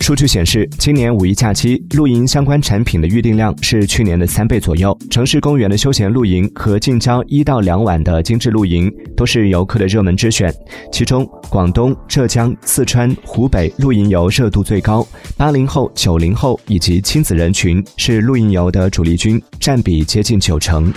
数据显示，今年五一假期露营相关产品的预订量是去年的三倍左右。城市公园的休闲露营和近郊一到两晚的精致露营都是游客的热门之选。其中，广东、浙江、四川、湖北露营游热度最高，八零后、九零后以及亲子人群是露营游的主力军，占比接近九成。